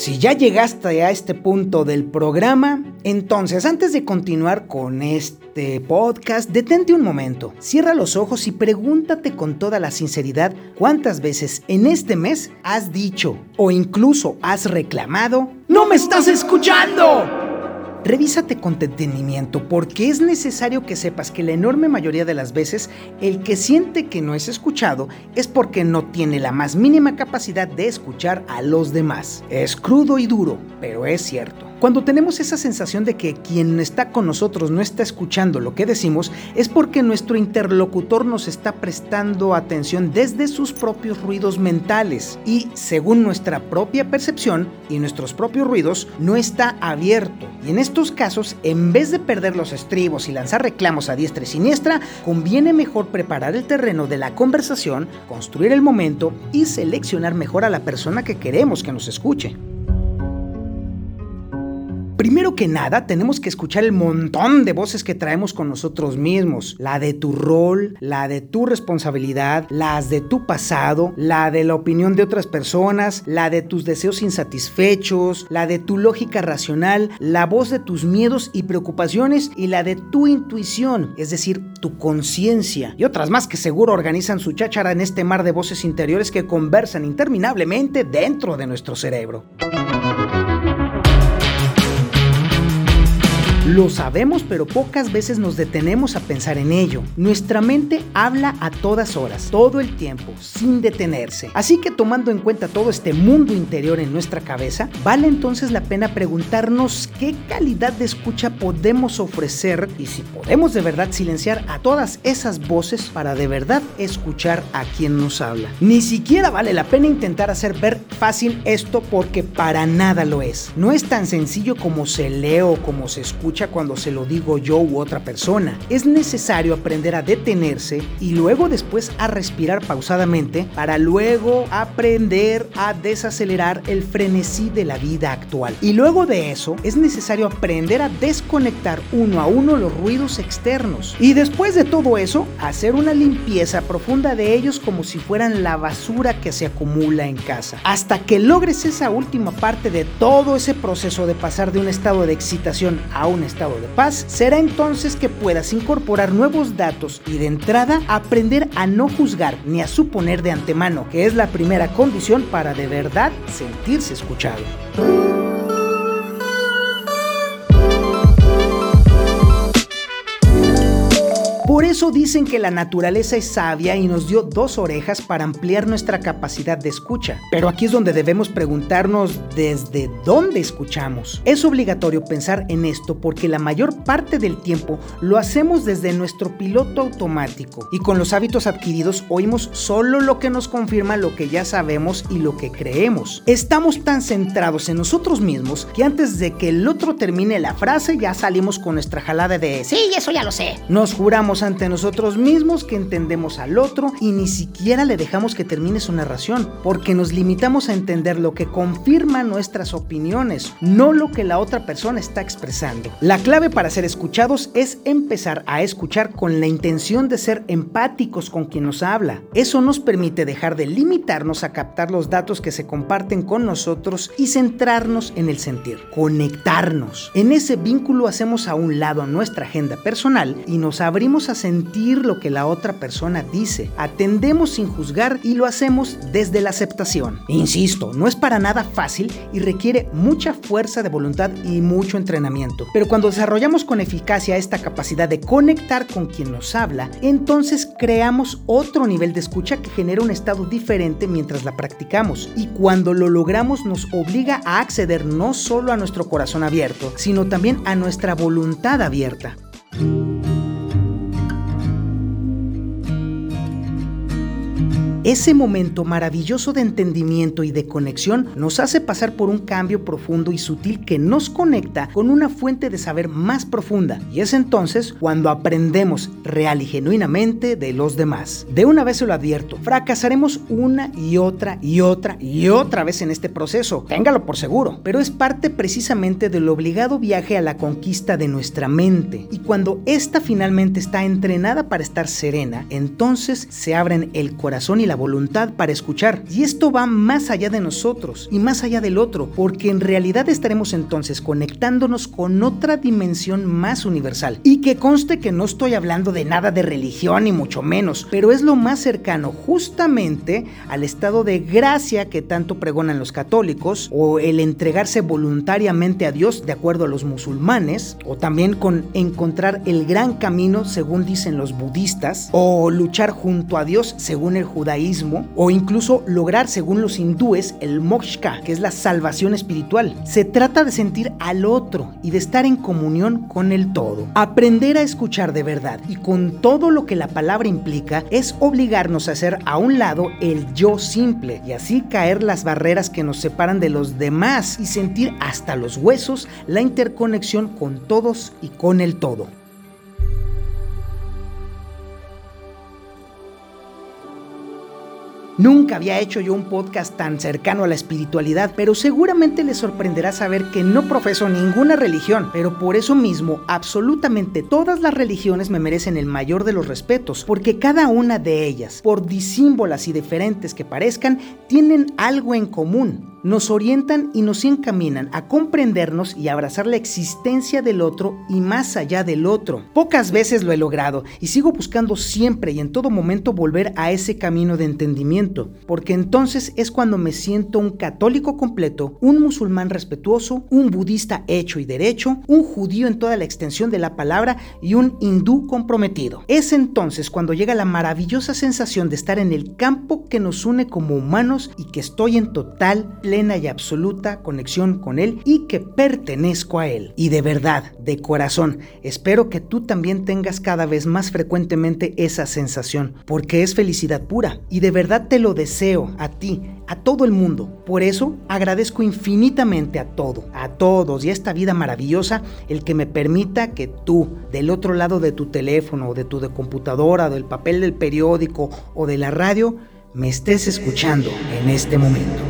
Si ya llegaste a este punto del programa, entonces antes de continuar con este podcast, detente un momento, cierra los ojos y pregúntate con toda la sinceridad cuántas veces en este mes has dicho o incluso has reclamado, ¡No me estás escuchando! Revísate con detenimiento porque es necesario que sepas que la enorme mayoría de las veces el que siente que no es escuchado es porque no tiene la más mínima capacidad de escuchar a los demás. Es crudo y duro, pero es cierto. Cuando tenemos esa sensación de que quien está con nosotros no está escuchando lo que decimos, es porque nuestro interlocutor nos está prestando atención desde sus propios ruidos mentales y, según nuestra propia percepción y nuestros propios ruidos, no está abierto. Y en estos casos, en vez de perder los estribos y lanzar reclamos a diestra y siniestra, conviene mejor preparar el terreno de la conversación, construir el momento y seleccionar mejor a la persona que queremos que nos escuche. Primero que nada, tenemos que escuchar el montón de voces que traemos con nosotros mismos. La de tu rol, la de tu responsabilidad, las de tu pasado, la de la opinión de otras personas, la de tus deseos insatisfechos, la de tu lógica racional, la voz de tus miedos y preocupaciones y la de tu intuición, es decir, tu conciencia. Y otras más que seguro organizan su cháchara en este mar de voces interiores que conversan interminablemente dentro de nuestro cerebro. Lo sabemos, pero pocas veces nos detenemos a pensar en ello. Nuestra mente habla a todas horas, todo el tiempo, sin detenerse. Así que tomando en cuenta todo este mundo interior en nuestra cabeza, vale entonces la pena preguntarnos qué calidad de escucha podemos ofrecer y si podemos de verdad silenciar a todas esas voces para de verdad escuchar a quien nos habla. Ni siquiera vale la pena intentar hacer ver fácil esto porque para nada lo es. No es tan sencillo como se lee o como se escucha cuando se lo digo yo u otra persona. Es necesario aprender a detenerse y luego después a respirar pausadamente para luego aprender a desacelerar el frenesí de la vida actual. Y luego de eso es necesario aprender a desconectar uno a uno los ruidos externos. Y después de todo eso, hacer una limpieza profunda de ellos como si fueran la basura que se acumula en casa. Hasta que logres esa última parte de todo ese proceso de pasar de un estado de excitación a un estado de paz, será entonces que puedas incorporar nuevos datos y de entrada aprender a no juzgar ni a suponer de antemano, que es la primera condición para de verdad sentirse escuchado. Por eso dicen que la naturaleza es sabia y nos dio dos orejas para ampliar nuestra capacidad de escucha. Pero aquí es donde debemos preguntarnos desde dónde escuchamos. Es obligatorio pensar en esto porque la mayor parte del tiempo lo hacemos desde nuestro piloto automático y con los hábitos adquiridos oímos solo lo que nos confirma lo que ya sabemos y lo que creemos. Estamos tan centrados en nosotros mismos que antes de que el otro termine la frase ya salimos con nuestra jalada de sí, eso ya lo sé. Nos juramos ante nosotros mismos que entendemos al otro y ni siquiera le dejamos que termine su narración, porque nos limitamos a entender lo que confirma nuestras opiniones, no lo que la otra persona está expresando. La clave para ser escuchados es empezar a escuchar con la intención de ser empáticos con quien nos habla. Eso nos permite dejar de limitarnos a captar los datos que se comparten con nosotros y centrarnos en el sentir, conectarnos. En ese vínculo hacemos a un lado nuestra agenda personal y nos abrimos a sentir lo que la otra persona dice, atendemos sin juzgar y lo hacemos desde la aceptación. Insisto, no es para nada fácil y requiere mucha fuerza de voluntad y mucho entrenamiento. Pero cuando desarrollamos con eficacia esta capacidad de conectar con quien nos habla, entonces creamos otro nivel de escucha que genera un estado diferente mientras la practicamos. Y cuando lo logramos nos obliga a acceder no solo a nuestro corazón abierto, sino también a nuestra voluntad abierta. Ese momento maravilloso de entendimiento y de conexión nos hace pasar por un cambio profundo y sutil que nos conecta con una fuente de saber más profunda. Y es entonces cuando aprendemos real y genuinamente de los demás. De una vez se lo advierto, fracasaremos una y otra y otra y otra vez en este proceso. Téngalo por seguro. Pero es parte precisamente del obligado viaje a la conquista de nuestra mente. Y cuando ésta finalmente está entrenada para estar serena, entonces se abren el corazón y la voluntad para escuchar. Y esto va más allá de nosotros y más allá del otro, porque en realidad estaremos entonces conectándonos con otra dimensión más universal. Y que conste que no estoy hablando de nada de religión ni mucho menos, pero es lo más cercano justamente al estado de gracia que tanto pregonan los católicos o el entregarse voluntariamente a Dios de acuerdo a los musulmanes o también con encontrar el gran camino según dicen los budistas o luchar junto a Dios según el judaísmo o incluso lograr según los hindúes el moksha, que es la salvación espiritual. Se trata de sentir al otro y de estar en comunión con el todo. Aprender a escuchar de verdad y con todo lo que la palabra implica es obligarnos a hacer a un lado el yo simple y así caer las barreras que nos separan de los demás y sentir hasta los huesos la interconexión con todos y con el todo. Nunca había hecho yo un podcast tan cercano a la espiritualidad, pero seguramente les sorprenderá saber que no profeso ninguna religión, pero por eso mismo absolutamente todas las religiones me merecen el mayor de los respetos, porque cada una de ellas, por disímbolas y diferentes que parezcan, tienen algo en común nos orientan y nos encaminan a comprendernos y abrazar la existencia del otro y más allá del otro. Pocas veces lo he logrado y sigo buscando siempre y en todo momento volver a ese camino de entendimiento, porque entonces es cuando me siento un católico completo, un musulmán respetuoso, un budista hecho y derecho, un judío en toda la extensión de la palabra y un hindú comprometido. Es entonces cuando llega la maravillosa sensación de estar en el campo que nos une como humanos y que estoy en total plena y absoluta conexión con Él y que pertenezco a Él. Y de verdad, de corazón, espero que tú también tengas cada vez más frecuentemente esa sensación, porque es felicidad pura. Y de verdad te lo deseo a ti, a todo el mundo. Por eso agradezco infinitamente a todo, a todos y a esta vida maravillosa el que me permita que tú, del otro lado de tu teléfono, de tu computadora, del papel del periódico o de la radio, me estés escuchando en este momento.